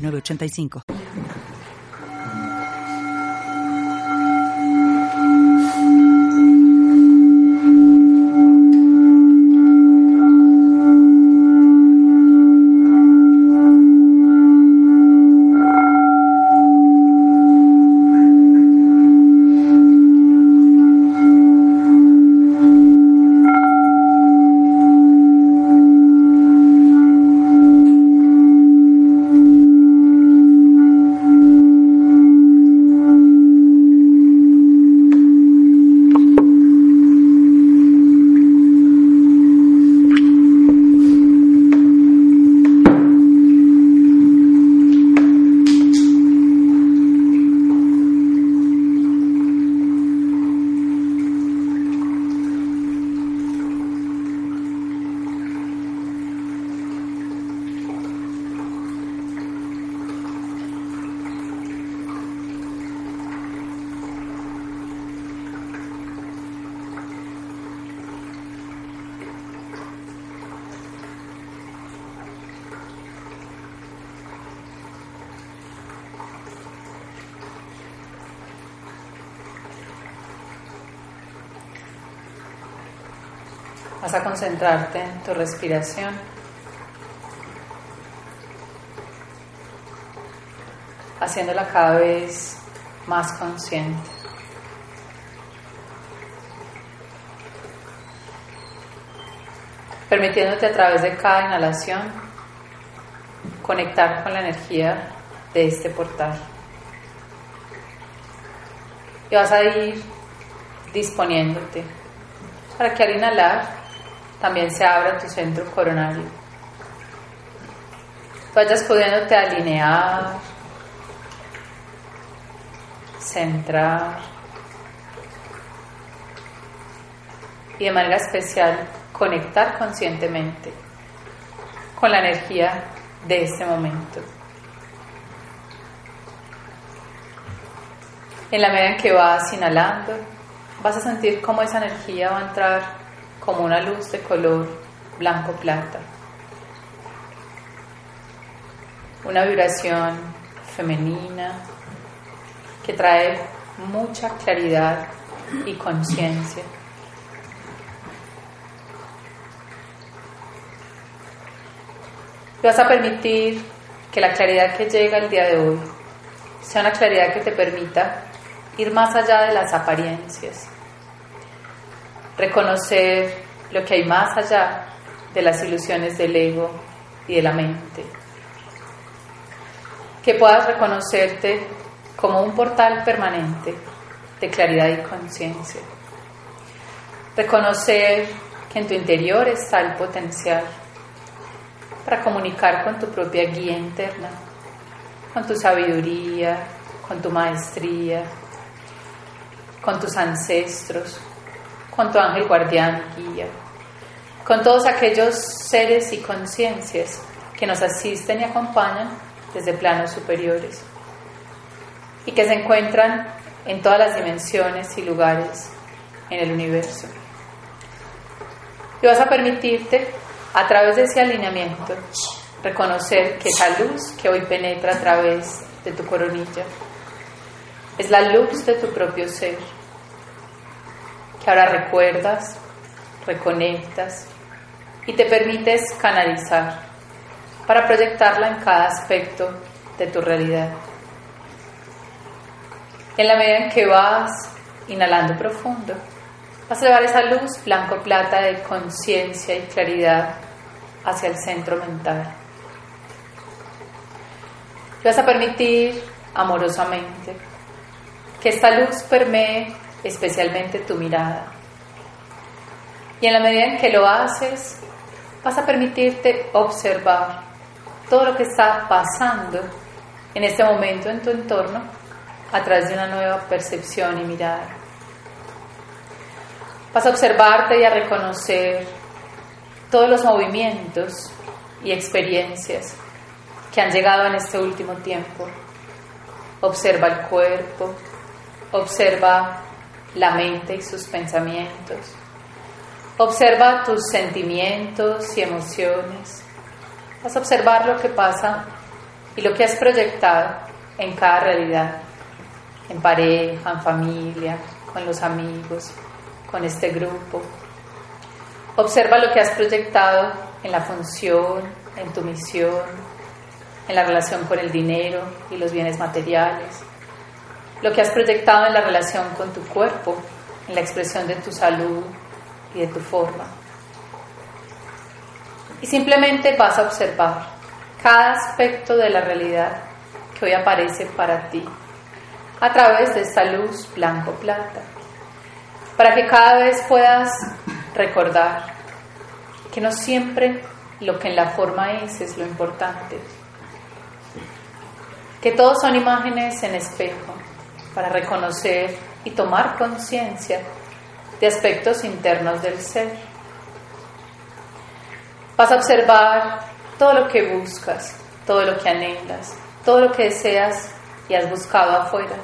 985. Vas a concentrarte en tu respiración. Haciéndola cada vez más consciente. Permitiéndote a través de cada inhalación conectar con la energía de este portal. Y vas a ir disponiéndote para que al inhalar también se abra tu centro coronario. Vayas pudiéndote alinear, centrar y de manera especial conectar conscientemente con la energía de este momento. En la medida en que vas inhalando, vas a sentir cómo esa energía va a entrar como una luz de color blanco plata. Una vibración femenina que trae mucha claridad y conciencia. Vas a permitir que la claridad que llega el día de hoy sea una claridad que te permita ir más allá de las apariencias, reconocer lo que hay más allá de las ilusiones del ego y de la mente, que puedas reconocerte como un portal permanente de claridad y conciencia, reconocer que en tu interior está el potencial para comunicar con tu propia guía interna, con tu sabiduría, con tu maestría, con tus ancestros, con tu ángel guardián guía, con todos aquellos seres y conciencias que nos asisten y acompañan desde planos superiores y que se encuentran en todas las dimensiones y lugares en el universo. Y vas a permitirte, a través de ese alineamiento, reconocer que esa luz que hoy penetra a través de tu coronilla es la luz de tu propio ser, que ahora recuerdas, reconectas y te permites canalizar para proyectarla en cada aspecto de tu realidad. En la medida en que vas inhalando profundo, vas a llevar esa luz blanco-plata de conciencia y claridad hacia el centro mental. Y vas a permitir amorosamente que esta luz permee especialmente tu mirada. Y en la medida en que lo haces, vas a permitirte observar todo lo que está pasando en este momento en tu entorno a través de una nueva percepción y mirada. Vas a observarte y a reconocer todos los movimientos y experiencias que han llegado en este último tiempo. Observa el cuerpo, observa la mente y sus pensamientos. Observa tus sentimientos y emociones. Vas a observar lo que pasa y lo que has proyectado en cada realidad, en pareja, en familia, con los amigos, con este grupo. Observa lo que has proyectado en la función, en tu misión, en la relación con el dinero y los bienes materiales, lo que has proyectado en la relación con tu cuerpo, en la expresión de tu salud y de tu forma. Y simplemente vas a observar cada aspecto de la realidad que hoy aparece para ti a través de esta luz blanco-plata, para que cada vez puedas recordar que no siempre lo que en la forma es es lo importante, que todos son imágenes en espejo para reconocer y tomar conciencia de aspectos internos del ser. Vas a observar todo lo que buscas, todo lo que anhelas, todo lo que deseas y has buscado afuera,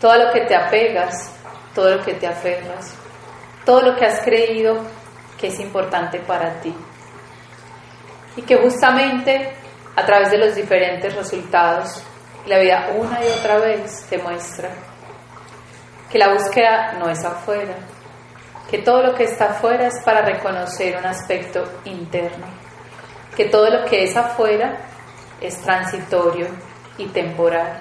todo lo que te apegas, todo lo que te aferras, todo lo que has creído que es importante para ti. Y que justamente a través de los diferentes resultados, la vida una y otra vez te muestra que la búsqueda no es afuera, que todo lo que está afuera es para reconocer un aspecto interno, que todo lo que es afuera es transitorio y temporal.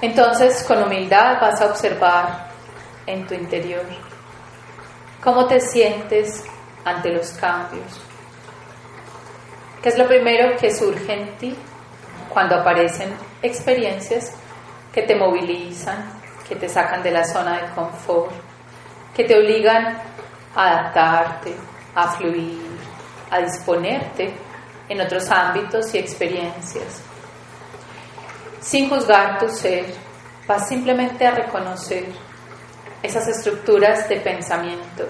Entonces, con humildad vas a observar en tu interior cómo te sientes ante los cambios, qué es lo primero que surge en ti cuando aparecen experiencias que te movilizan, que te sacan de la zona de confort, que te obligan a adaptarte, a fluir, a disponerte en otros ámbitos y experiencias. Sin juzgar tu ser, vas simplemente a reconocer esas estructuras de pensamiento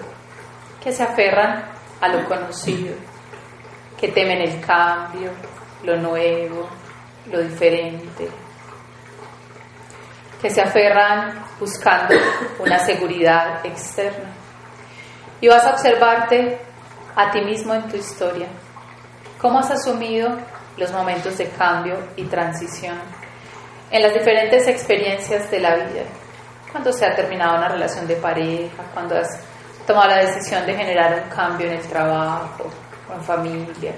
que se aferran a lo conocido, que temen el cambio, lo nuevo, lo diferente, que se aferran buscando una seguridad externa. Y vas a observarte a ti mismo en tu historia, cómo has asumido los momentos de cambio y transición en las diferentes experiencias de la vida, cuando se ha terminado una relación de pareja, cuando has tomado la decisión de generar un cambio en el trabajo o en familia,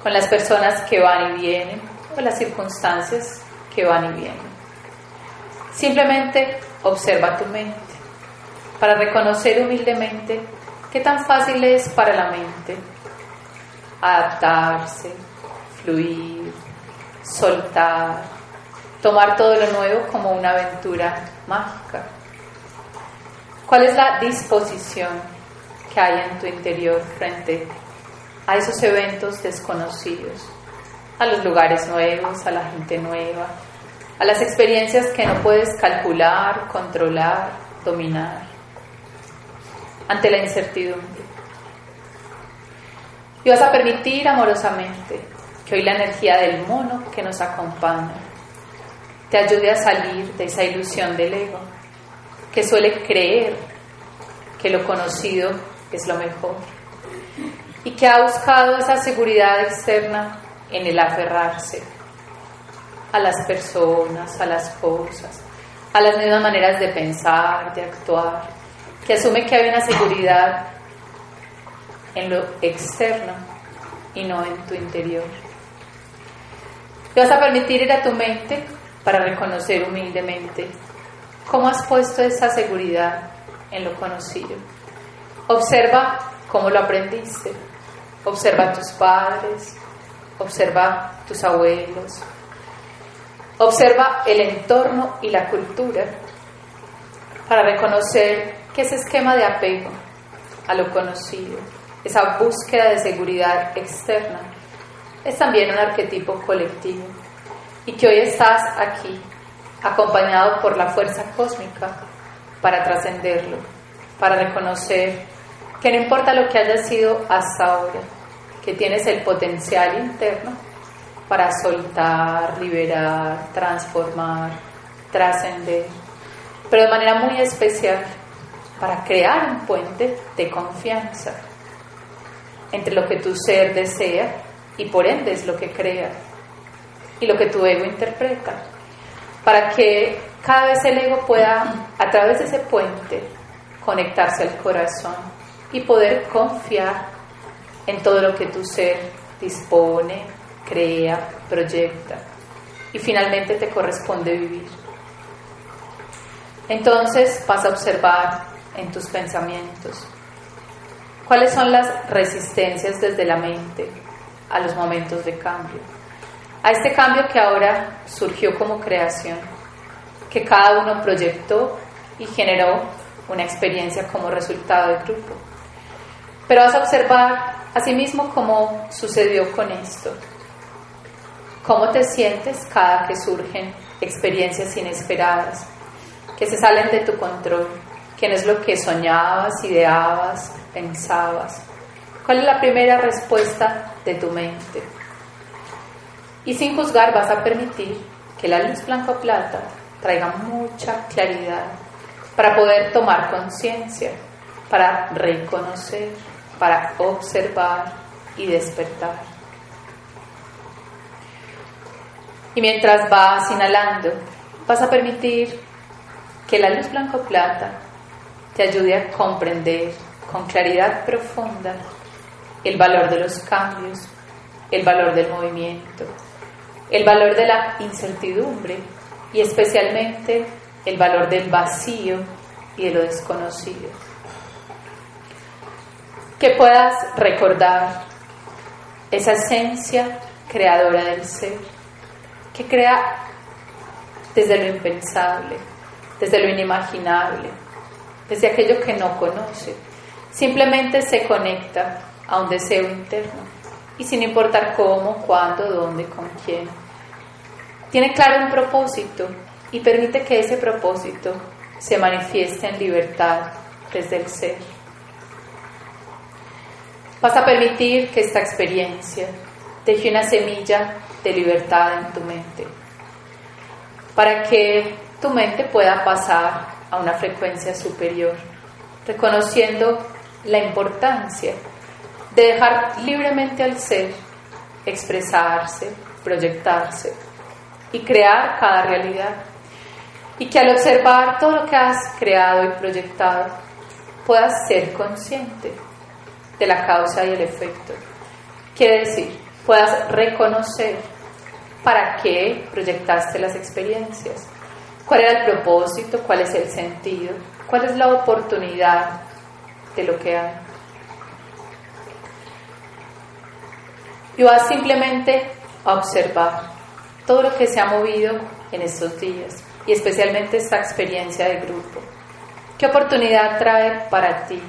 con las personas que van y vienen las circunstancias que van y vienen. Simplemente observa tu mente para reconocer humildemente qué tan fácil es para la mente adaptarse, fluir, soltar, tomar todo lo nuevo como una aventura mágica. ¿Cuál es la disposición que hay en tu interior frente a esos eventos desconocidos, a los lugares nuevos, a la gente nueva, a las experiencias que no puedes calcular, controlar, dominar, ante la incertidumbre. Y vas a permitir amorosamente que hoy la energía del mono que nos acompaña te ayude a salir de esa ilusión del ego, que suele creer que lo conocido es lo mejor y que ha buscado esa seguridad externa en el aferrarse a las personas, a las cosas, a las mismas maneras de pensar, de actuar, que asume que hay una seguridad en lo externo y no en tu interior. Te vas a permitir ir a tu mente para reconocer humildemente cómo has puesto esa seguridad en lo conocido. Observa cómo lo aprendiste. Observa a tus padres, observa tus abuelos, Observa el entorno y la cultura para reconocer que ese esquema de apego a lo conocido, esa búsqueda de seguridad externa, es también un arquetipo colectivo y que hoy estás aquí, acompañado por la fuerza cósmica para trascenderlo, para reconocer que no importa lo que haya sido hasta ahora, que tienes el potencial interno para soltar, liberar, transformar, trascender, pero de manera muy especial para crear un puente de confianza entre lo que tu ser desea y por ende es lo que crea y lo que tu ego interpreta, para que cada vez el ego pueda, a través de ese puente, conectarse al corazón y poder confiar en todo lo que tu ser dispone, crea, proyecta y finalmente te corresponde vivir. Entonces vas a observar en tus pensamientos cuáles son las resistencias desde la mente a los momentos de cambio, a este cambio que ahora surgió como creación, que cada uno proyectó y generó una experiencia como resultado del grupo. Pero vas a observar asimismo cómo sucedió con esto, cómo te sientes cada que surgen experiencias inesperadas, que se salen de tu control, no es lo que soñabas, ideabas, pensabas. ¿Cuál es la primera respuesta de tu mente? Y sin juzgar vas a permitir que la luz blanco plata traiga mucha claridad para poder tomar conciencia, para reconocer, para observar y despertar. Y mientras vas inhalando, vas a permitir que la luz blanco plata te ayude a comprender con claridad profunda el valor de los cambios, el valor del movimiento, el valor de la incertidumbre y especialmente el valor del vacío y de lo desconocido. Que puedas recordar esa esencia creadora del ser, que crea desde lo impensable, desde lo inimaginable, desde aquello que no conoce. Simplemente se conecta a un deseo interno y sin importar cómo, cuándo, dónde, con quién. Tiene claro un propósito y permite que ese propósito se manifieste en libertad desde el ser. Vas a permitir que esta experiencia deje una semilla de libertad en tu mente, para que tu mente pueda pasar a una frecuencia superior, reconociendo la importancia de dejar libremente al ser expresarse, proyectarse y crear cada realidad. Y que al observar todo lo que has creado y proyectado, puedas ser consciente de la causa y el efecto. Quiere decir, puedas reconocer para qué proyectaste las experiencias, cuál era el propósito, cuál es el sentido, cuál es la oportunidad de lo que hay. Y vas simplemente a observar todo lo que se ha movido en estos días y especialmente esta experiencia de grupo. ¿Qué oportunidad trae para ti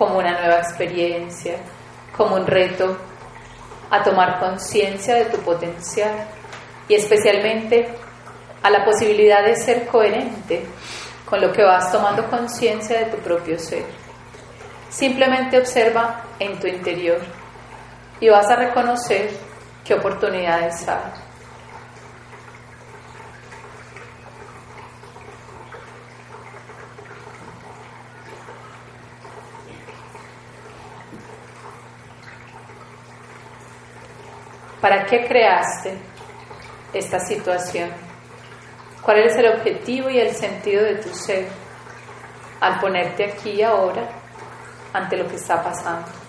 como una nueva experiencia, como un reto a tomar conciencia de tu potencial y especialmente a la posibilidad de ser coherente con lo que vas tomando conciencia de tu propio ser? Simplemente observa en tu interior y vas a reconocer qué oportunidades hay. ¿Para qué creaste esta situación? ¿Cuál es el objetivo y el sentido de tu ser al ponerte aquí ahora ante lo que está pasando?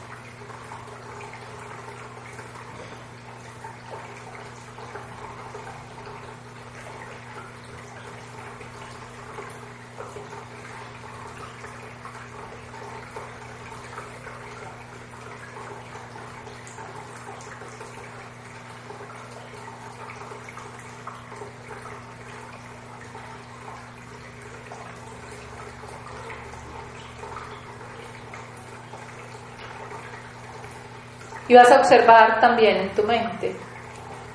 Y vas a observar también en tu mente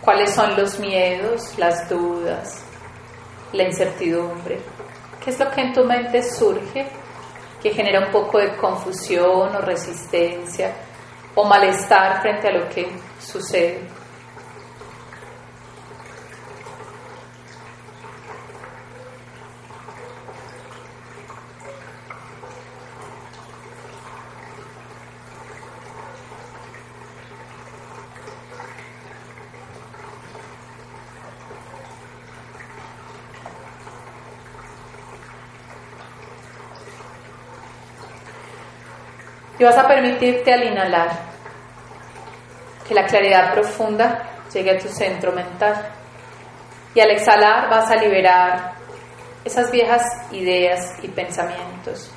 cuáles son los miedos, las dudas, la incertidumbre. ¿Qué es lo que en tu mente surge que genera un poco de confusión o resistencia o malestar frente a lo que sucede? Y vas a permitirte al inhalar que la claridad profunda llegue a tu centro mental. Y al exhalar vas a liberar esas viejas ideas y pensamientos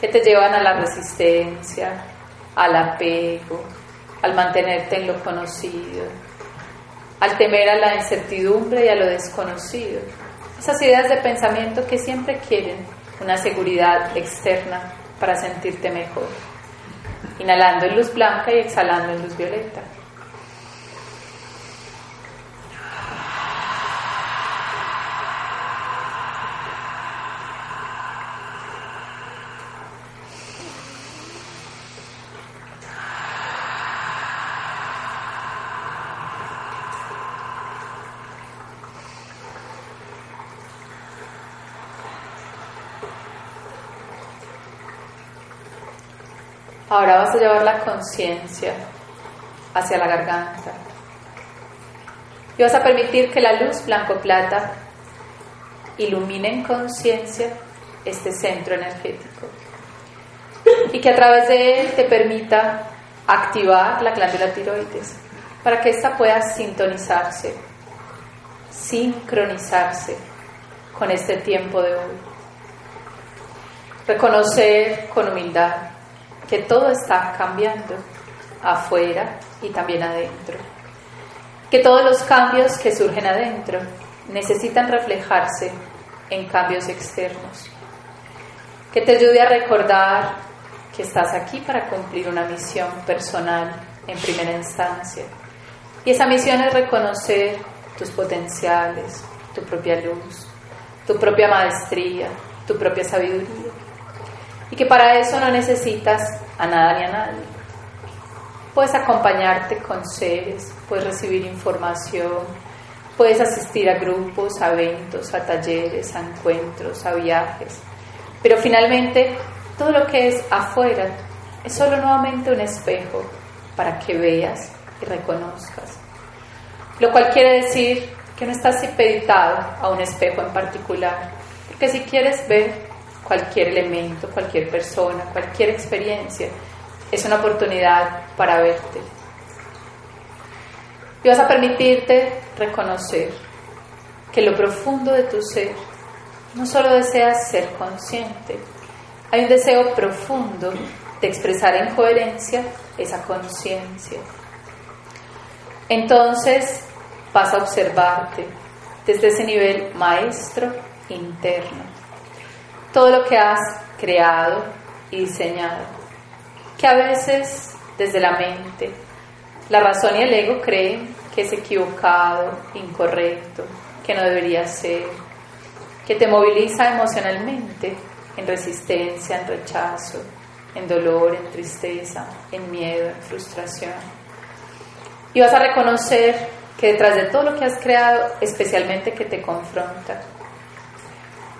que te llevan a la resistencia, al apego, al mantenerte en lo conocido, al temer a la incertidumbre y a lo desconocido. Esas ideas de pensamiento que siempre quieren una seguridad externa para sentirte mejor inhalando en luz blanca y exhalando en luz violeta. Llevar la conciencia hacia la garganta. Y vas a permitir que la luz blanco-plata ilumine en conciencia este centro energético. Y que a través de él te permita activar la glándula tiroides para que ésta pueda sintonizarse, sincronizarse con este tiempo de hoy. Reconocer con humildad que todo está cambiando afuera y también adentro. Que todos los cambios que surgen adentro necesitan reflejarse en cambios externos. Que te ayude a recordar que estás aquí para cumplir una misión personal en primera instancia. Y esa misión es reconocer tus potenciales, tu propia luz, tu propia maestría, tu propia sabiduría y que para eso no necesitas a nada ni a nadie. Puedes acompañarte con seres, puedes recibir información, puedes asistir a grupos, a eventos, a talleres, a encuentros, a viajes. Pero finalmente todo lo que es afuera es solo nuevamente un espejo para que veas y reconozcas. Lo cual quiere decir que no estás impeditado a un espejo en particular, porque si quieres ver cualquier elemento, cualquier persona, cualquier experiencia, es una oportunidad para verte. Y vas a permitirte reconocer que lo profundo de tu ser no solo deseas ser consciente, hay un deseo profundo de expresar en coherencia esa conciencia. Entonces vas a observarte desde ese nivel maestro interno todo lo que has creado y diseñado, que a veces desde la mente, la razón y el ego creen que es equivocado, incorrecto, que no debería ser, que te moviliza emocionalmente en resistencia, en rechazo, en dolor, en tristeza, en miedo, en frustración. Y vas a reconocer que detrás de todo lo que has creado, especialmente que te confronta,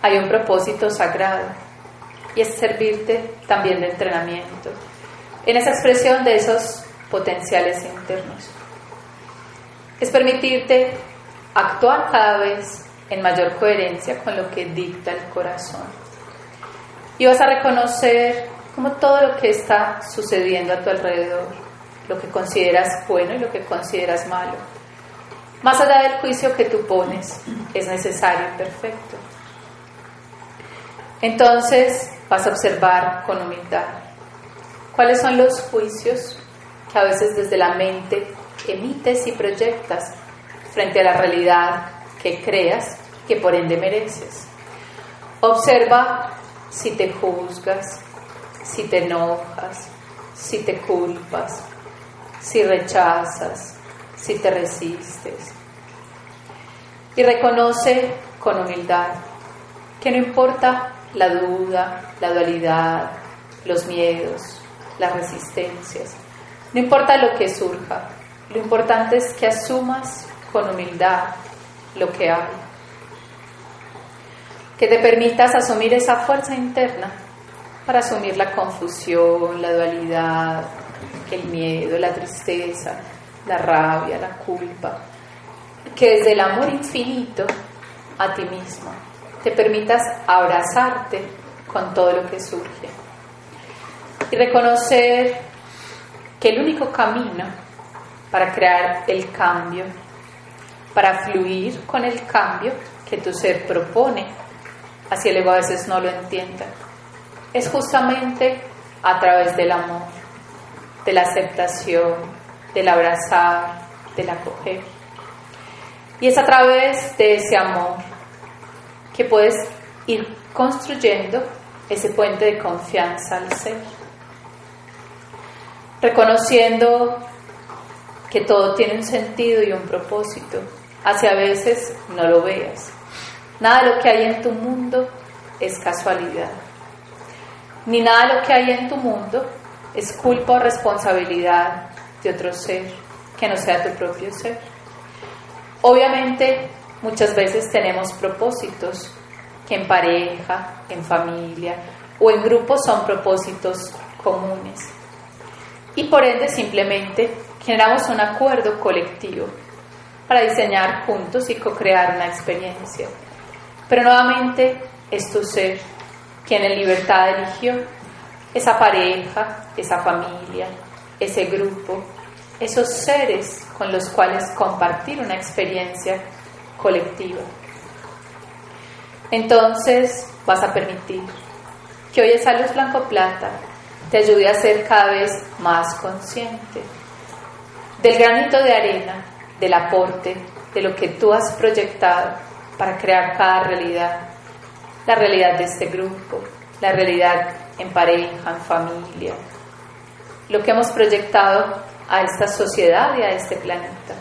hay un propósito sagrado y es servirte también de entrenamiento en esa expresión de esos potenciales internos. Es permitirte actuar cada vez en mayor coherencia con lo que dicta el corazón. Y vas a reconocer como todo lo que está sucediendo a tu alrededor, lo que consideras bueno y lo que consideras malo. Más allá del juicio que tú pones, es necesario y perfecto. Entonces vas a observar con humildad cuáles son los juicios que a veces desde la mente emites y proyectas frente a la realidad que creas que por ende mereces. Observa si te juzgas, si te enojas, si te culpas, si rechazas, si te resistes. Y reconoce con humildad que no importa la duda, la dualidad, los miedos, las resistencias, no importa lo que surja, lo importante es que asumas con humildad lo que hay. Que te permitas asumir esa fuerza interna para asumir la confusión, la dualidad, el miedo, la tristeza, la rabia, la culpa. Que desde el amor infinito a ti mismo te permitas abrazarte con todo lo que surge. Y reconocer que el único camino para crear el cambio, para fluir con el cambio que tu ser propone, así el ego a veces no lo entienda, es justamente a través del amor, de la aceptación, del abrazar, del acoger. Y es a través de ese amor que puedes ir construyendo ese puente de confianza al ser, reconociendo que todo tiene un sentido y un propósito, así a veces no lo veas. Nada lo que hay en tu mundo es casualidad, ni nada lo que hay en tu mundo es culpa o responsabilidad de otro ser que no sea tu propio ser. Obviamente muchas veces tenemos propósitos que en pareja, en familia o en grupo son propósitos comunes. Y por ende simplemente generamos un acuerdo colectivo para diseñar juntos y co-crear una experiencia. Pero nuevamente es tu ser quien en libertad eligió esa pareja, esa familia, ese grupo, esos seres con los cuales compartir una experiencia colectiva. Entonces vas a permitir que hoy esa luz blanco-plata te ayude a ser cada vez más consciente del granito de arena, del aporte, de lo que tú has proyectado para crear cada realidad, la realidad de este grupo, la realidad en pareja, en familia, lo que hemos proyectado a esta sociedad y a este planeta,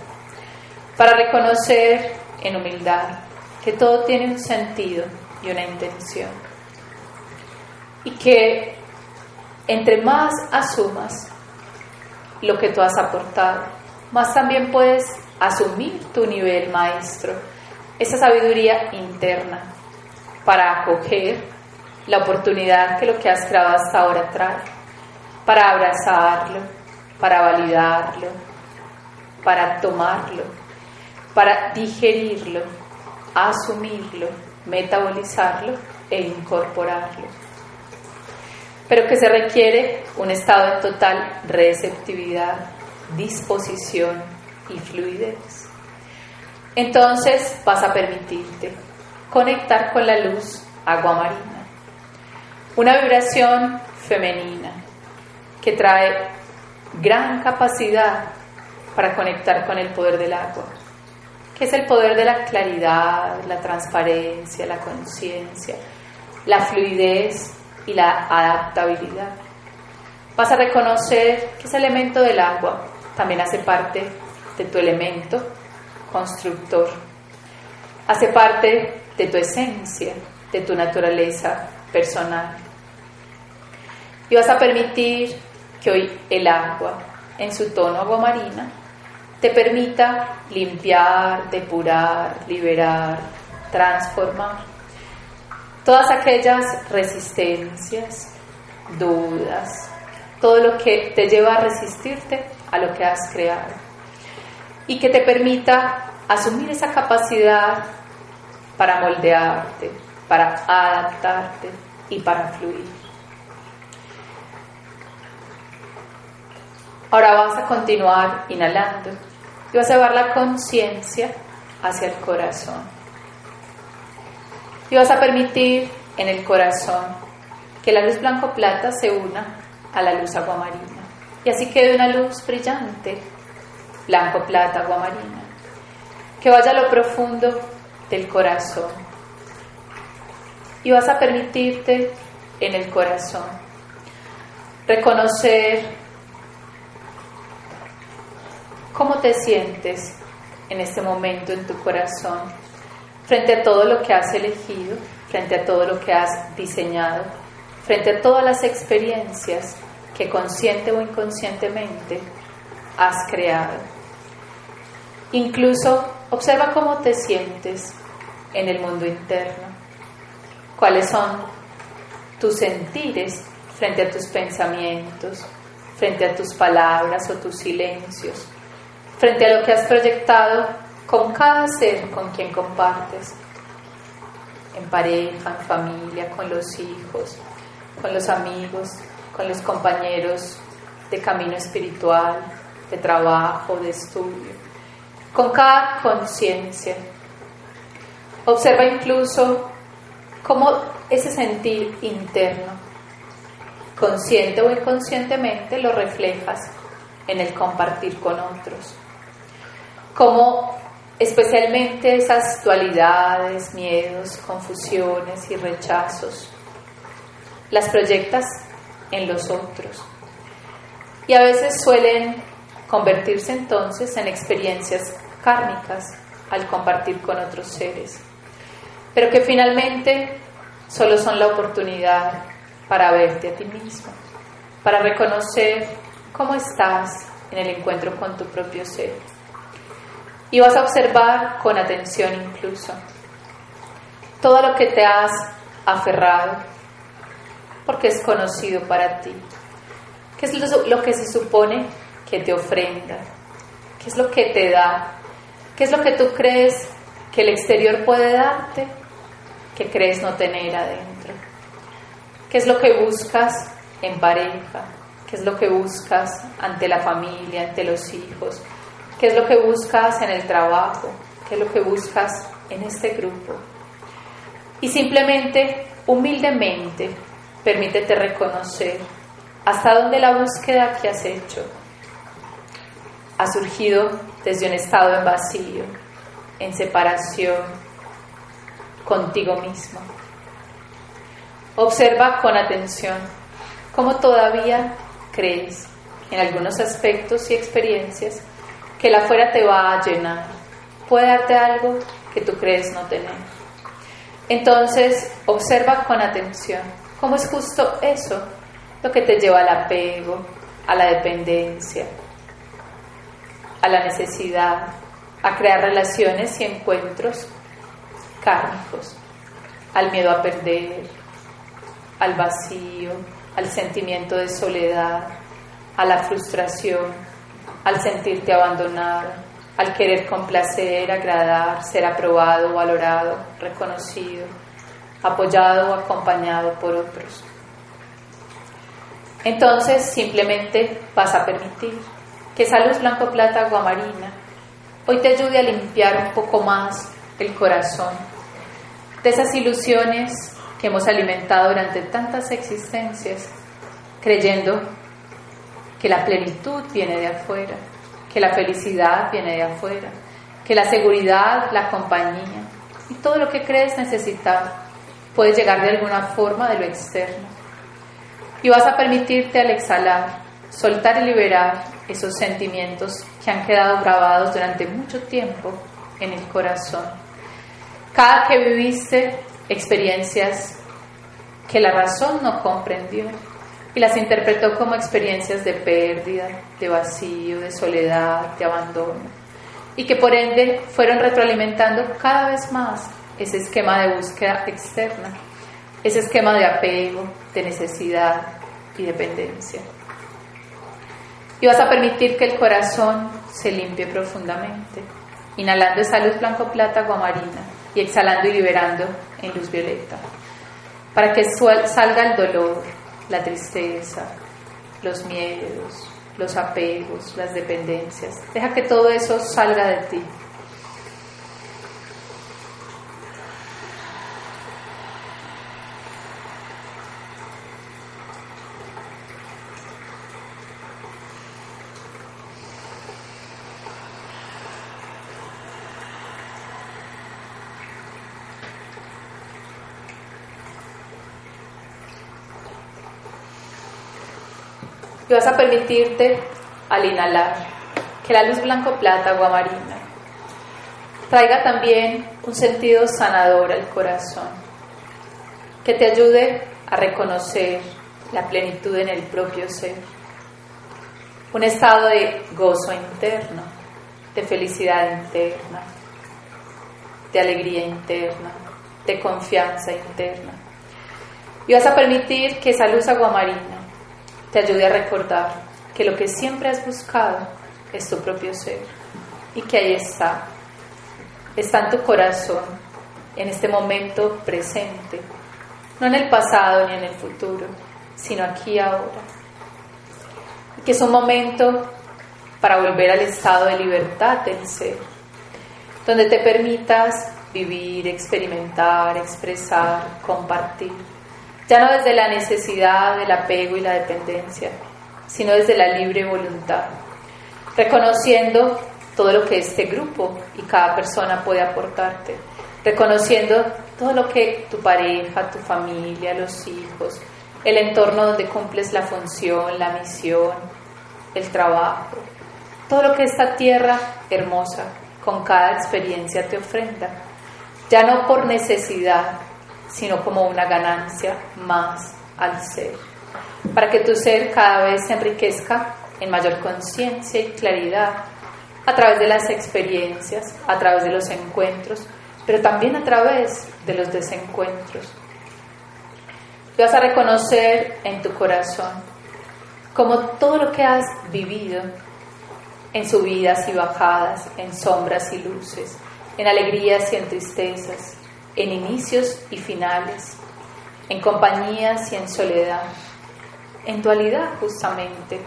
para reconocer en humildad que todo tiene un sentido y una intención, y que entre más asumas lo que tú has aportado, más también puedes asumir tu nivel maestro, esa sabiduría interna para acoger la oportunidad que lo que has creado hasta ahora trae, para abrazarlo, para validarlo, para tomarlo, para digerirlo, asumirlo, metabolizarlo e incorporarlo. Pero que se requiere un estado de total receptividad, disposición y fluidez. Entonces vas a permitirte conectar con la luz agua marina una vibración femenina que trae gran capacidad para conectar con el poder del agua, que es el poder de la claridad, la transparencia, la conciencia, la fluidez y la adaptabilidad. Vas a reconocer que ese elemento del agua también hace parte de tu elemento constructor, hace parte de tu esencia, de tu naturaleza personal. Y vas a permitir que hoy el agua, en su tono agua marina, te permita limpiar, depurar, liberar, transformar todas aquellas resistencias, dudas, todo lo que te lleva a resistirte a lo que has creado y que te permita asumir esa capacidad para moldearte, para adaptarte y para fluir. Ahora vas a continuar inhalando y vas a llevar la conciencia hacia el corazón. Y vas a permitir en el corazón que la luz blanco-plata se una a la luz aguamarina. Y así quede una luz brillante, blanco-plata, aguamarina, que vaya a lo profundo del corazón. Y vas a permitirte en el corazón reconocer ¿Cómo te sientes en este momento en tu corazón frente a todo lo que has elegido, frente a todo lo que has diseñado, frente a todas las experiencias que consciente o inconscientemente has creado? Incluso observa cómo te sientes en el mundo interno, cuáles son tus sentires frente a tus pensamientos, frente a tus palabras o tus silencios, frente a lo que has proyectado con cada ser con quien compartes, en pareja, en familia, con los hijos, con los amigos, con los compañeros de camino espiritual, de trabajo, de estudio, con cada conciencia. Observa incluso cómo ese sentir interno, consciente o inconscientemente, lo reflejas en el compartir con otros cómo especialmente esas dualidades, miedos, confusiones y rechazos las proyectas en los otros. Y a veces suelen convertirse entonces en experiencias kármicas al compartir con otros seres, pero que finalmente solo son la oportunidad para verte a ti mismo, para reconocer cómo estás en el encuentro con tu propio ser. Y vas a observar con atención incluso todo lo que te has aferrado, porque es conocido para ti. ¿Qué es lo que se supone que te ofrenda? ¿Qué es lo que te da? ¿Qué es lo que tú crees que el exterior puede darte que crees no tener adentro? ¿Qué es lo que buscas en pareja? ¿Qué es lo que buscas ante la familia, ante los hijos? ¿Qué es lo que buscas en el trabajo? ¿Qué es lo que buscas en este grupo? Y simplemente, humildemente, permítete reconocer hasta dónde la búsqueda que has hecho ha surgido desde un estado en vacío, en separación contigo mismo. Observa con atención cómo todavía crees en algunos aspectos y experiencias que la afuera te va a llenar, puede darte algo que tú crees no tener. Entonces, observa con atención cómo es justo eso lo que te lleva al apego, a la dependencia, a la necesidad, a crear relaciones y encuentros kármicos, al miedo a perder, al vacío, al sentimiento de soledad, a la frustración, al sentirte abandonado, al querer complacer, agradar, ser aprobado, valorado, reconocido, apoyado o acompañado por otros. Entonces simplemente vas a permitir que esa luz blanco-plata aguamarina hoy te ayude a limpiar un poco más el corazón de esas ilusiones que hemos alimentado durante tantas existencias, creyendo que la plenitud viene de afuera, que la felicidad viene de afuera, que la seguridad, la compañía y todo lo que crees necesitar puede llegar de alguna forma de lo externo. Y vas a permitirte al exhalar, soltar y liberar esos sentimientos que han quedado grabados durante mucho tiempo en el corazón. Cada que viviste experiencias que la razón no comprendió, y las interpretó como experiencias de pérdida, de vacío, de soledad, de abandono, y que por ende fueron retroalimentando cada vez más ese esquema de búsqueda externa, ese esquema de apego, de necesidad y dependencia. Y vas a permitir que el corazón se limpie profundamente, inhalando esa luz blanco-plata guamarina y exhalando y liberando en luz violeta, para que salga el dolor, la tristeza, los miedos, los apegos, las dependencias. Deja que todo eso salga de ti. Y vas a permitirte al inhalar que la luz blanco-plata aguamarina traiga también un sentido sanador al corazón, que te ayude a reconocer la plenitud en el propio ser, un estado de gozo interno, de felicidad interna, de alegría interna, de confianza interna. Y vas a permitir que esa luz aguamarina te ayude a recordar que lo que siempre has buscado es tu propio ser y que ahí está. Está en tu corazón, en este momento presente, no en el pasado ni en el futuro, sino aquí ahora. Y que es un momento para volver al estado de libertad del ser, donde te permitas vivir, experimentar, expresar, compartir, ya no desde la necesidad, del apego y la dependencia, sino desde la libre voluntad, reconociendo todo lo que este grupo y cada persona puede aportarte, reconociendo todo lo que tu pareja, tu familia, los hijos, el entorno donde cumples la función, la misión, el trabajo, todo lo que esta tierra hermosa con cada experiencia te ofrenda, ya no por necesidad, sino como una ganancia más al ser, para que tu ser cada vez se enriquezca en mayor conciencia y claridad a través de las experiencias, a través de los encuentros, pero también a través de los desencuentros. Vas a reconocer en tu corazón como todo lo que has vivido en subidas y bajadas, en sombras y luces, en alegrías y en tristezas, en inicios y finales, en compañías y en soledad, en dualidad justamente,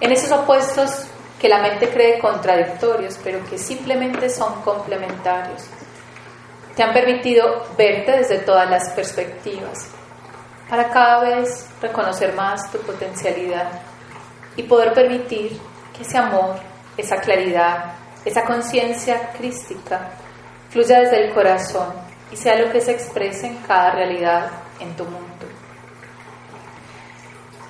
en esos opuestos que la mente cree contradictorios, pero que simplemente son complementarios. Te han permitido verte desde todas las perspectivas, para cada vez reconocer más tu potencialidad y poder permitir que ese amor, esa claridad, esa conciencia crística fluya desde el corazón y sea lo que se exprese en cada realidad en tu mundo.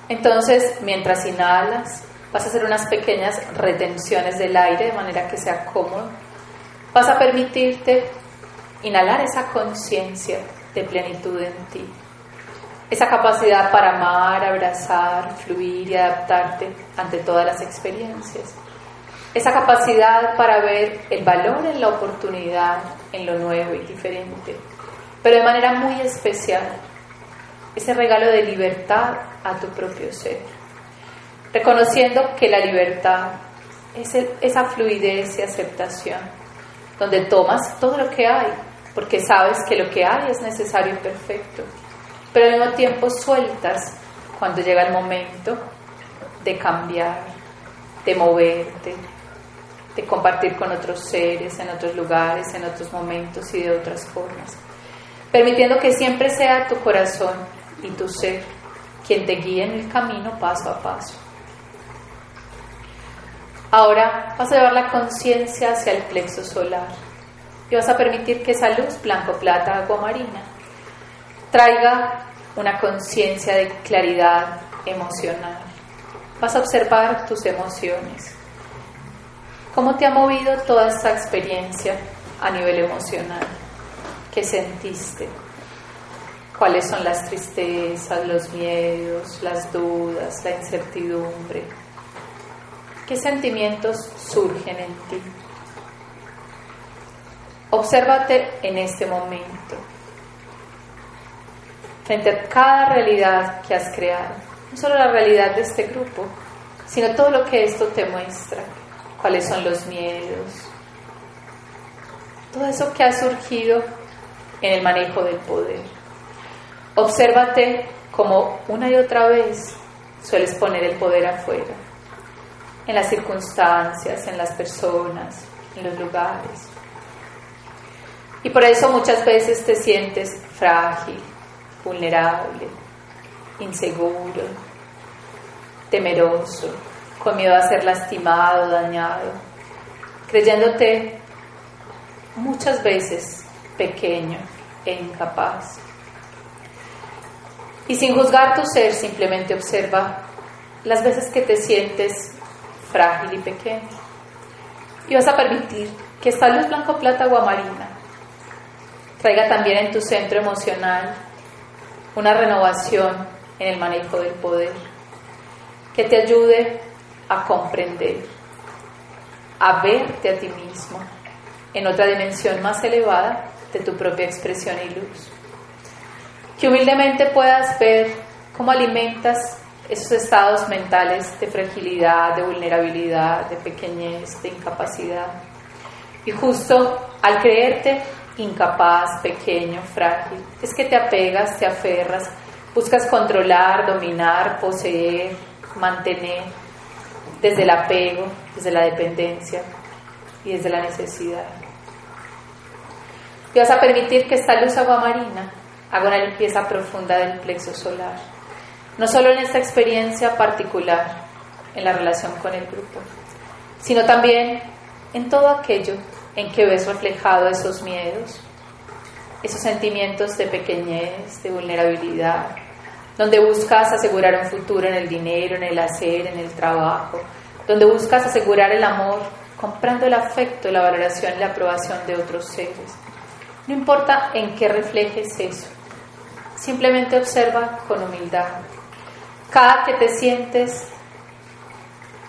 Entonces, mientras inhalas, vas a hacer unas pequeñas retenciones del aire de manera que sea cómodo. Vas a permitirte inhalar esa conciencia de plenitud en ti, esa capacidad para amar, abrazar, fluir y adaptarte ante todas las experiencias esa capacidad para ver el valor en la oportunidad, en lo nuevo y diferente, pero de manera muy especial, ese regalo de libertad a tu propio ser, reconociendo que la libertad es esa fluidez y aceptación, donde tomas todo lo que hay, porque sabes que lo que hay es necesario y perfecto, pero al mismo tiempo sueltas cuando llega el momento de cambiar, de moverte, de compartir con otros seres, en otros lugares, en otros momentos y de otras formas, permitiendo que siempre sea tu corazón y tu ser quien te guíe en el camino paso a paso. Ahora vas a llevar la conciencia hacia el plexo solar y vas a permitir que esa luz blanco, plata, agua marina traiga una conciencia de claridad emocional. Vas a observar tus emociones ¿Cómo te ha movido toda esta experiencia a nivel emocional? ¿Qué sentiste? ¿Cuáles son las tristezas, los miedos, las dudas, la incertidumbre? ¿Qué sentimientos surgen en ti? Obsérvate en este momento, frente a cada realidad que has creado, no solo la realidad de este grupo, sino todo lo que esto te muestra cuáles son los miedos, todo eso que ha surgido en el manejo del poder. Obsérvate como una y otra vez sueles poner el poder afuera, en las circunstancias, en las personas, en los lugares. Y por eso muchas veces te sientes frágil, vulnerable, inseguro, temeroso, con miedo a ser lastimado, dañado, creyéndote muchas veces pequeño e incapaz. Y sin juzgar tu ser, simplemente observa las veces que te sientes frágil y pequeño. Y vas a permitir que esta luz blanco plata aguamarina traiga también en tu centro emocional una renovación en el manejo del poder, que te ayude a comprender, a verte a ti mismo en otra dimensión más elevada de tu propia expresión y luz. Que humildemente puedas ver cómo alimentas esos estados mentales de fragilidad, de vulnerabilidad, de pequeñez, de incapacidad. Y justo al creerte incapaz, pequeño, frágil, es que te apegas, te aferras, buscas controlar, dominar, poseer, mantener desde el apego, desde la dependencia y desde la necesidad. Y vas a permitir que esta luz aguamarina haga una limpieza profunda del plexo solar, no solo en esta experiencia particular, en la relación con el grupo, sino también en todo aquello en que ves reflejado esos miedos, esos sentimientos de pequeñez, de vulnerabilidad, donde buscas asegurar un futuro en el dinero, en el hacer, en el trabajo, donde buscas asegurar el amor comprando el afecto, la valoración y la aprobación de otros seres. No importa en qué reflejes eso, simplemente observa con humildad. Cada que te sientes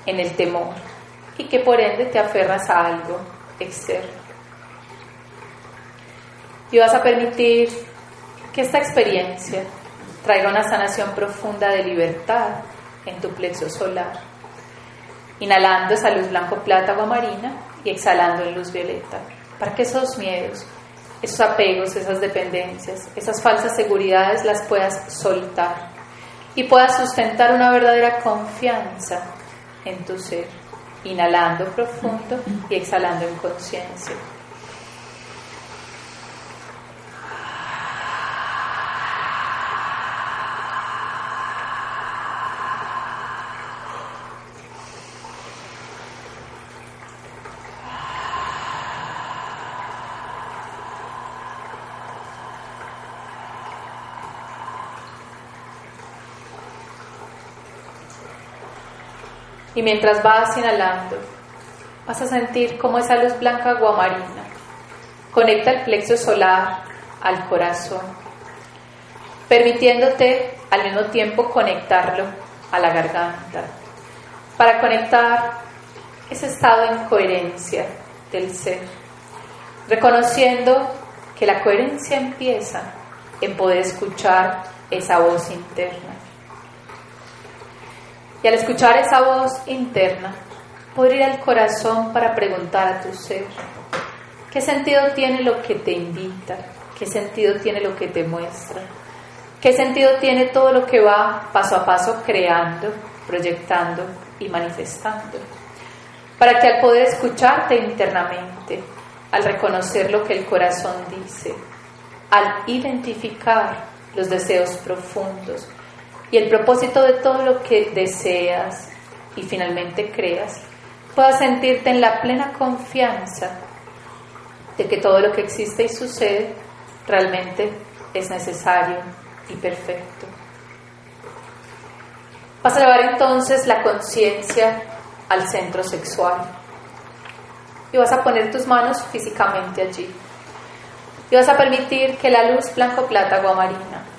en el temor y que por ende te aferras a algo externo. Y vas a permitir que esta experiencia traiga una sanación profunda de libertad en tu plexo solar, inhalando esa luz blanco-plata marina y exhalando en luz violeta, para que esos miedos, esos apegos, esas dependencias, esas falsas seguridades las puedas soltar y puedas sustentar una verdadera confianza en tu ser, inhalando profundo y exhalando en conciencia. Y mientras vas inhalando, vas a sentir cómo esa luz blanca aguamarina conecta el plexo solar al corazón, permitiéndote al mismo tiempo conectarlo a la garganta, para conectar ese estado en coherencia del ser, reconociendo que la coherencia empieza en poder escuchar esa voz interna y al escuchar esa voz interna, poder al corazón para preguntar a tu ser, ¿qué sentido tiene lo que te invita? ¿Qué sentido tiene lo que te muestra? ¿Qué sentido tiene todo lo que va paso a paso creando, proyectando y manifestando? Para que al poder escucharte internamente, al reconocer lo que el corazón dice, al identificar los deseos profundos, y el propósito de todo lo que deseas y finalmente creas, puedas sentirte en la plena confianza de que todo lo que existe y sucede realmente es necesario y perfecto. Vas a llevar entonces la conciencia al centro sexual y vas a poner tus manos físicamente allí y vas a permitir que la luz blanco-plata aguamarina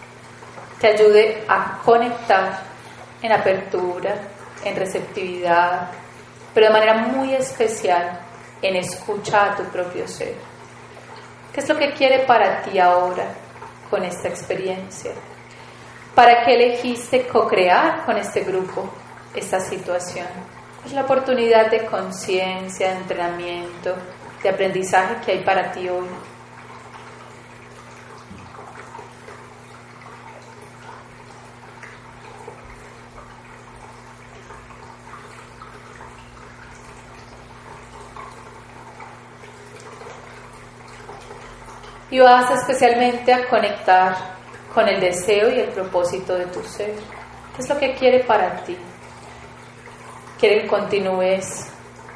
te ayude a conectar en apertura, en receptividad, pero de manera muy especial en escucha a tu propio ser. ¿Qué es lo que quiere para ti ahora con esta experiencia? ¿Para qué elegiste co-crear con este grupo esta situación? Es la oportunidad de conciencia, de entrenamiento, de aprendizaje que hay para ti hoy. Y vas especialmente a conectar con el deseo y el propósito de tu ser. ¿Qué es lo que quiere para ti? Quiere que continúes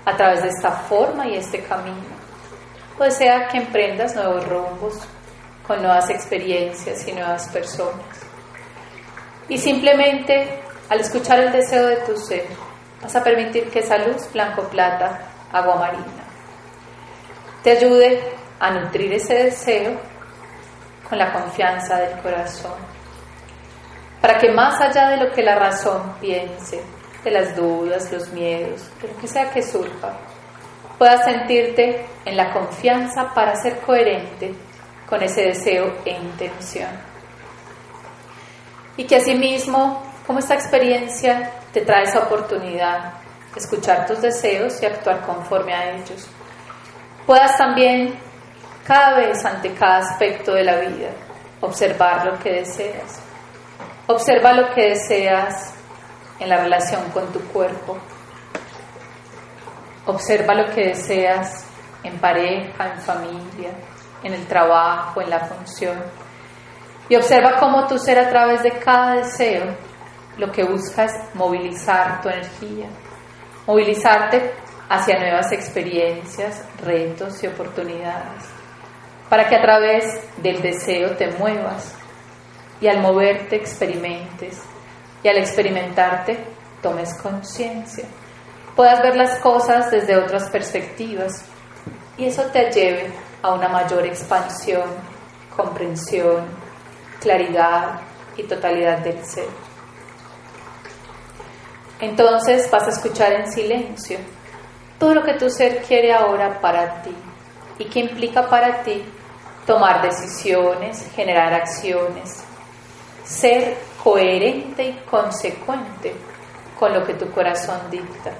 a través de esta forma y este camino. O desea que emprendas nuevos rumbos con nuevas experiencias y nuevas personas. Y simplemente al escuchar el deseo de tu ser, vas a permitir que esa luz blanco-plata, agua marina, te ayude a nutrir ese deseo con la confianza del corazón, para que más allá de lo que la razón piense, de las dudas, los miedos, de lo que sea que surja, puedas sentirte en la confianza para ser coherente con ese deseo e intención. Y que asimismo, como esta experiencia te trae esa oportunidad de escuchar tus deseos y actuar conforme a ellos, puedas también cada vez ante cada aspecto de la vida observar lo que deseas. Observa lo que deseas en la relación con tu cuerpo. Observa lo que deseas en pareja, en familia, en el trabajo, en la función. Y observa cómo tu ser a través de cada deseo lo que busca es movilizar tu energía, movilizarte hacia nuevas experiencias, retos y oportunidades, para que a través del deseo te muevas y al moverte experimentes y al experimentarte tomes conciencia, puedas ver las cosas desde otras perspectivas y eso te lleve a una mayor expansión, comprensión, claridad y totalidad del ser. Entonces vas a escuchar en silencio todo lo que tu ser quiere ahora para ti y que implica para ti tomar decisiones, generar acciones, ser coherente y consecuente con lo que tu corazón dicta.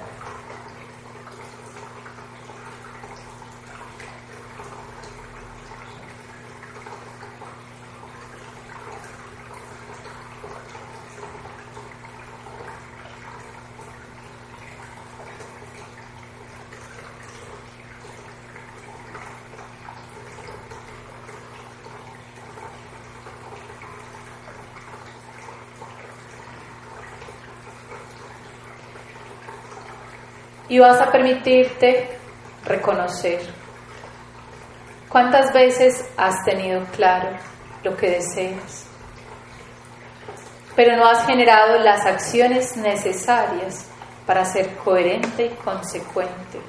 Y vas a permitirte reconocer cuántas veces has tenido claro lo que deseas, pero no has generado las acciones necesarias para ser coherente y consecuente.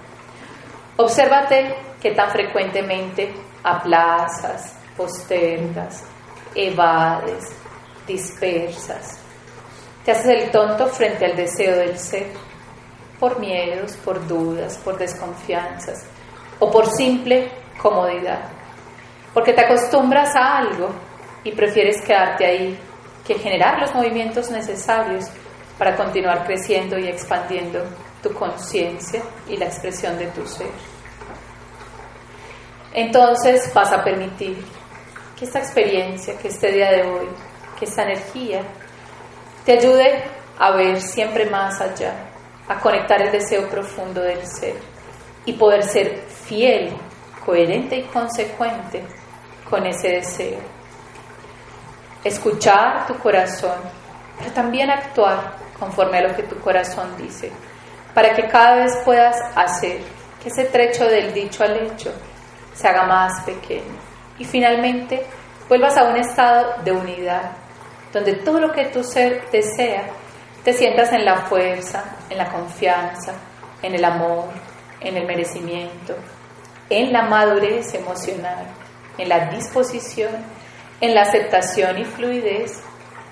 Obsérvate que tan frecuentemente aplazas, postergas, evades, dispersas. Te haces el tonto frente al deseo del ser por miedos, por dudas, por desconfianzas o por simple comodidad. Porque te acostumbras a algo y prefieres quedarte ahí que generar los movimientos necesarios para continuar creciendo y expandiendo tu conciencia y la expresión de tu ser. Entonces vas a permitir que esta experiencia, que este día de hoy, que esta energía, te ayude a ver siempre más allá, a conectar el deseo profundo del ser y poder ser fiel, coherente y consecuente con ese deseo. Escuchar tu corazón, pero también actuar conforme a lo que tu corazón dice, para que cada vez puedas hacer que ese trecho del dicho al hecho se haga más pequeño y finalmente vuelvas a un estado de unidad, donde todo lo que tu ser desea te sientas en la fuerza, en la confianza, en el amor, en el merecimiento, en la madurez emocional, en la disposición, en la aceptación y fluidez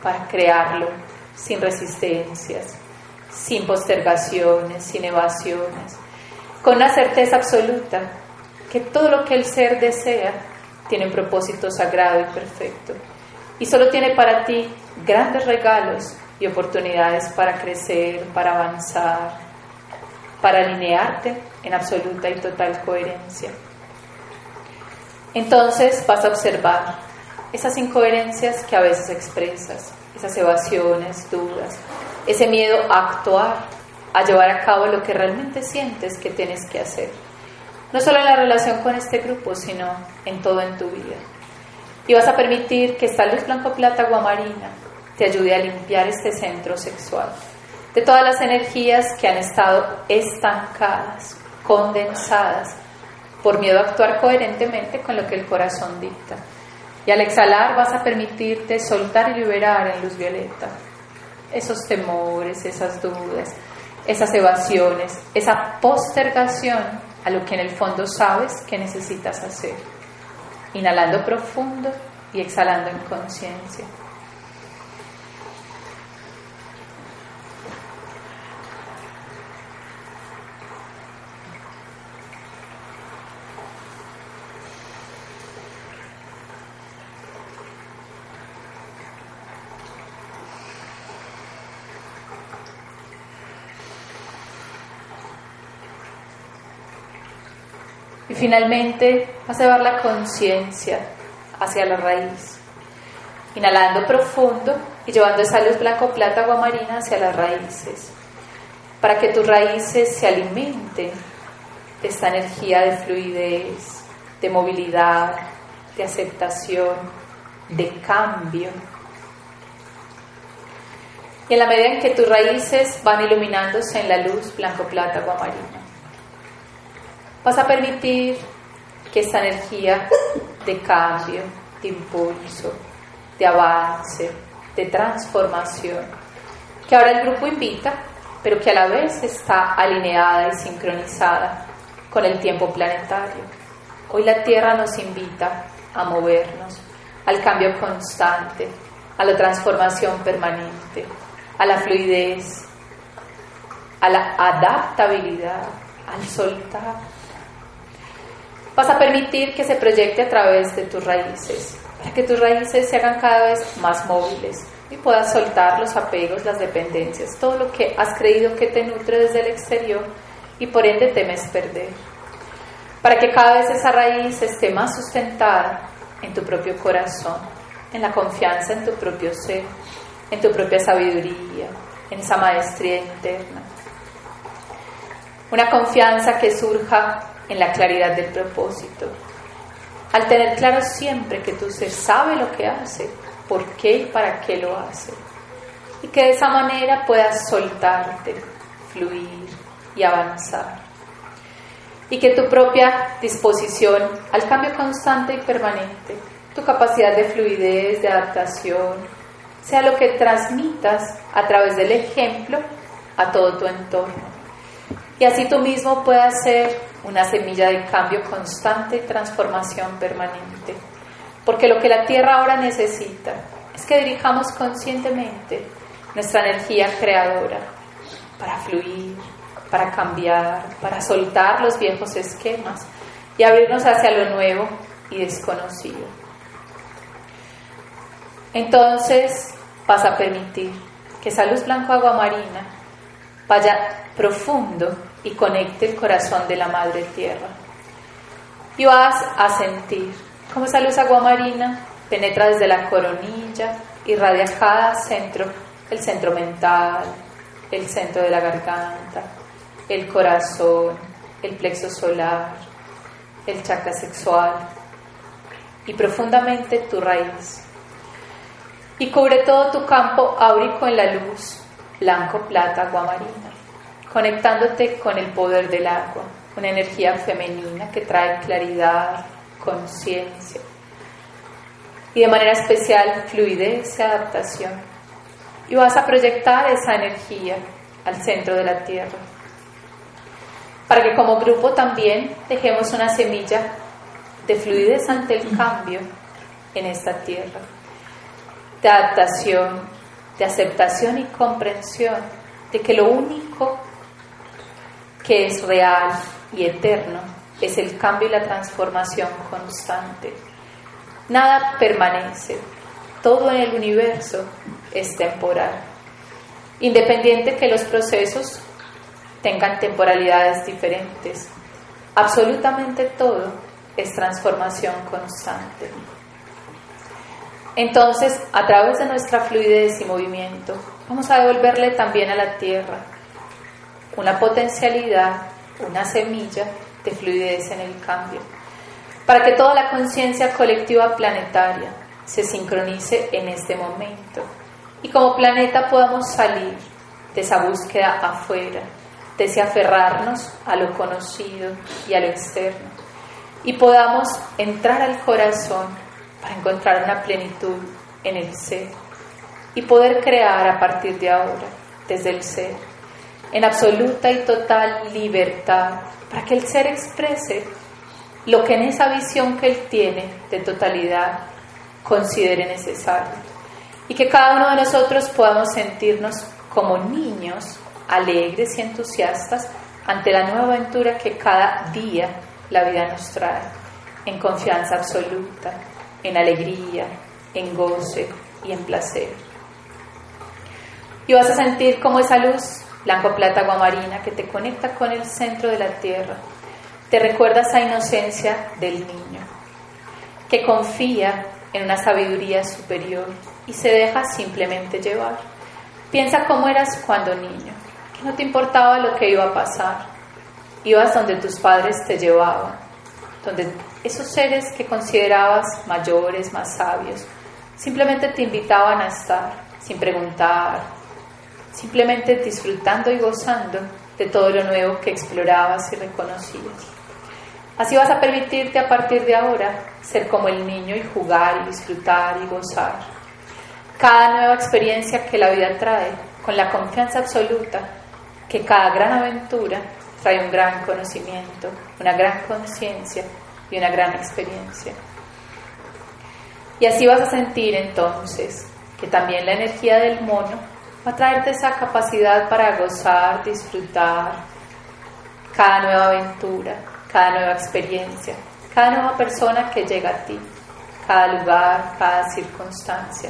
para crearlo sin resistencias, sin postergaciones, sin evasiones, con la certeza absoluta que todo lo que el ser desea tiene un propósito sagrado y perfecto. Y solo tiene para ti grandes regalos y oportunidades para crecer, para avanzar, para alinearte en absoluta y total coherencia. Entonces vas a observar esas incoherencias que a veces expresas, esas evasiones, dudas, ese miedo a actuar, a llevar a cabo lo que realmente sientes que tienes que hacer. No solo en la relación con este grupo, sino en todo en tu vida. Y vas a permitir que esta luz blanco-plata guamarina te ayude a limpiar este centro sexual de todas las energías que han estado estancadas, condensadas, por miedo a actuar coherentemente con lo que el corazón dicta. Y al exhalar vas a permitirte soltar y liberar en luz violeta esos temores, esas dudas, esas evasiones, esa postergación a lo que en el fondo sabes que necesitas hacer. Inhalando profundo y exhalando en conciencia. Finalmente vas a llevar la conciencia hacia la raíz. Inhalando profundo y llevando esa luz blanco, plata, agua marina hacia las raíces. Para que tus raíces se alimenten de esta energía de fluidez, de movilidad, de aceptación, de cambio. Y en la medida en que tus raíces van iluminándose en la luz blanco, plata, agua marina, vas a permitir que esta energía de cambio, de impulso, de avance, de transformación, que ahora el grupo invita, pero que a la vez está alineada y sincronizada con el tiempo planetario. Hoy la Tierra nos invita a movernos al cambio constante, a la transformación permanente, a la fluidez, a la adaptabilidad, al soltar Vas a permitir que se proyecte a través de tus raíces, para que tus raíces se hagan cada vez más móviles y puedas soltar los apegos, las dependencias, todo lo que has creído que te nutre desde el exterior y por ende temes perder. Para que cada vez esa raíz esté más sustentada en tu propio corazón, en la confianza en tu propio ser, en tu propia sabiduría, en esa maestría interna. Una confianza que surja en la claridad del propósito. Al tener claro siempre que tu ser sabe lo que hace, por qué y para qué lo hace. Y que de esa manera puedas soltarte, fluir y avanzar. Y que tu propia disposición al cambio constante y permanente, tu capacidad de fluidez, de adaptación, sea lo que transmitas a través del ejemplo a todo tu entorno. Y así tú mismo puedas ser una semilla de cambio constante y transformación permanente. Porque lo que la Tierra ahora necesita es que dirijamos conscientemente nuestra energía creadora para fluir, para cambiar, para soltar los viejos esquemas y abrirnos hacia lo nuevo y desconocido. Entonces vas a permitir que esa luz blanco agua marina vaya profundo y conecte el corazón de la Madre Tierra. Y vas a sentir cómo esa luz aguamarina penetra desde la coronilla, irradia cada centro, el centro mental, el centro de la garganta, el corazón, el plexo solar, el chakra sexual y profundamente tu raíz. Y cubre todo tu campo áurico en la luz, blanco, plata, aguamarina conectándote con el poder del agua, una energía femenina que trae claridad, conciencia y de manera especial fluidez y adaptación. Y vas a proyectar esa energía al centro de la Tierra, para que como grupo también dejemos una semilla de fluidez ante el cambio en esta Tierra, de adaptación, de aceptación y comprensión de que lo único que es real y eterno, es el cambio y la transformación constante. Nada permanece, todo en el universo es temporal. Independiente que los procesos tengan temporalidades diferentes, absolutamente todo es transformación constante. Entonces, a través de nuestra fluidez y movimiento, vamos a devolverle también a la tierra una potencialidad, una semilla de fluidez en el cambio, para que toda la conciencia colectiva planetaria se sincronice en este momento y como planeta podamos salir de esa búsqueda afuera, de ese aferrarnos a lo conocido y a lo externo y podamos entrar al corazón para encontrar una plenitud en el ser y poder crear a partir de ahora, desde el ser en absoluta y total libertad, para que el ser exprese lo que en esa visión que él tiene de totalidad considere necesario. Y que cada uno de nosotros podamos sentirnos como niños alegres y entusiastas ante la nueva aventura que cada día la vida nos trae, en confianza absoluta, en alegría, en goce y en placer. Y vas a sentir como esa luz blanco, plata, aguamarina que te conecta con el centro de la tierra, te recuerda esa inocencia del niño, que confía en una sabiduría superior y se deja simplemente llevar. Piensa cómo eras cuando niño, que no te importaba lo que iba a pasar. Ibas donde tus padres te llevaban, donde esos seres que considerabas mayores, más sabios, simplemente te invitaban a estar, sin preguntar, simplemente disfrutando y gozando de todo lo nuevo que explorabas y reconocías. Así vas a permitirte a partir de ahora ser como el niño y jugar y disfrutar y gozar. Cada nueva experiencia que la vida trae, con la confianza absoluta que cada gran aventura trae un gran conocimiento, una gran conciencia y una gran experiencia. Y así vas a sentir entonces que también la energía del mono va a traerte esa capacidad para gozar, disfrutar cada nueva aventura, cada nueva experiencia, cada nueva persona que llega a ti, cada lugar, cada circunstancia,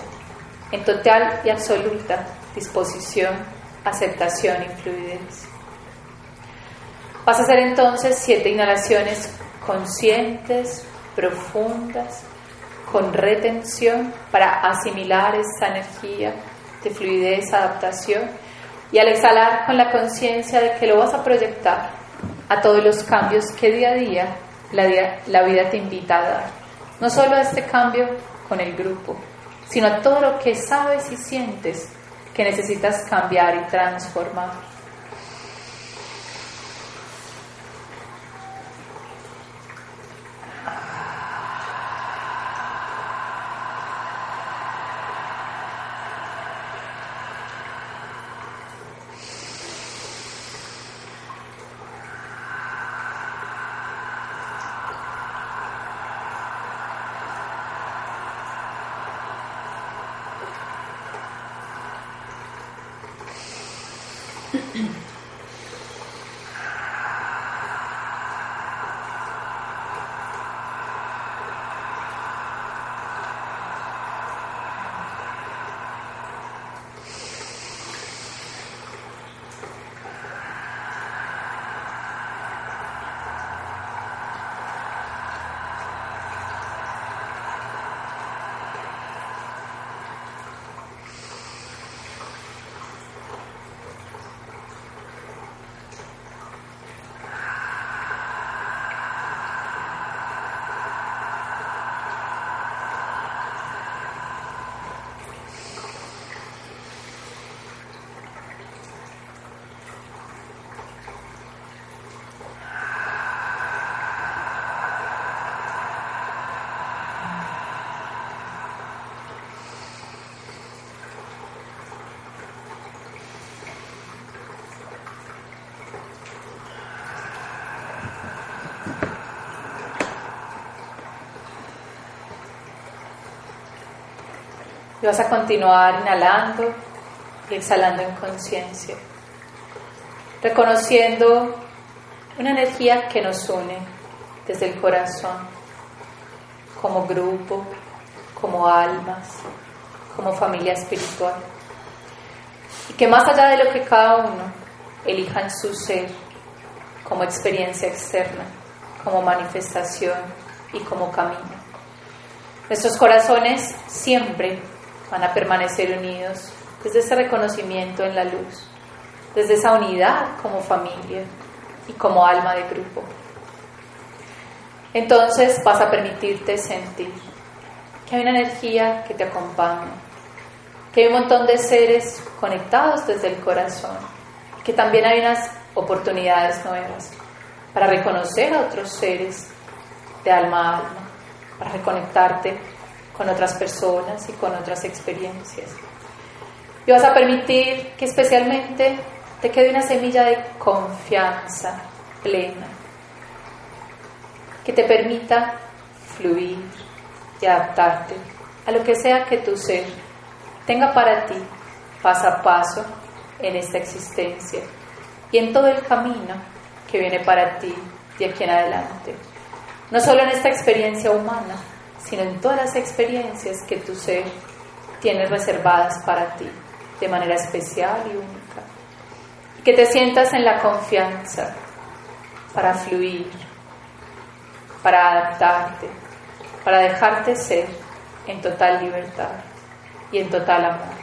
en total y absoluta disposición, aceptación y fluidez. Vas a hacer entonces siete inhalaciones conscientes, profundas, con retención para asimilar esa energía de fluidez, adaptación y al exhalar con la conciencia de que lo vas a proyectar a todos los cambios que día a día la, vida te invita a dar. No solo a este cambio con el grupo, sino a todo lo que sabes y sientes que necesitas cambiar y transformar. Y vas a continuar inhalando y exhalando en conciencia, reconociendo una energía que nos une desde el corazón, como grupo, como almas, como familia espiritual. Y que más allá de lo que cada uno elija en su ser, como experiencia externa, como manifestación y como camino. Nuestros corazones siempre van a permanecer unidos desde ese reconocimiento en la luz, desde esa unidad como familia y como alma de grupo. Entonces vas a permitirte sentir que hay una energía que te acompaña, que hay un montón de seres conectados desde el corazón, que también hay unas oportunidades nuevas para reconocer a otros seres de alma a alma, para reconectarte con otras personas y con otras experiencias. Y vas a permitir que especialmente te quede una semilla de confianza plena que te permita fluir y adaptarte a lo que sea que tu ser tenga para ti paso a paso en esta existencia y en todo el camino que viene para ti de aquí en adelante. No solo en esta experiencia humana, sino en todas las experiencias que tu ser tiene reservadas para ti de manera especial y única. Que te sientas en la confianza para fluir, para adaptarte, para dejarte ser en total libertad y en total amor.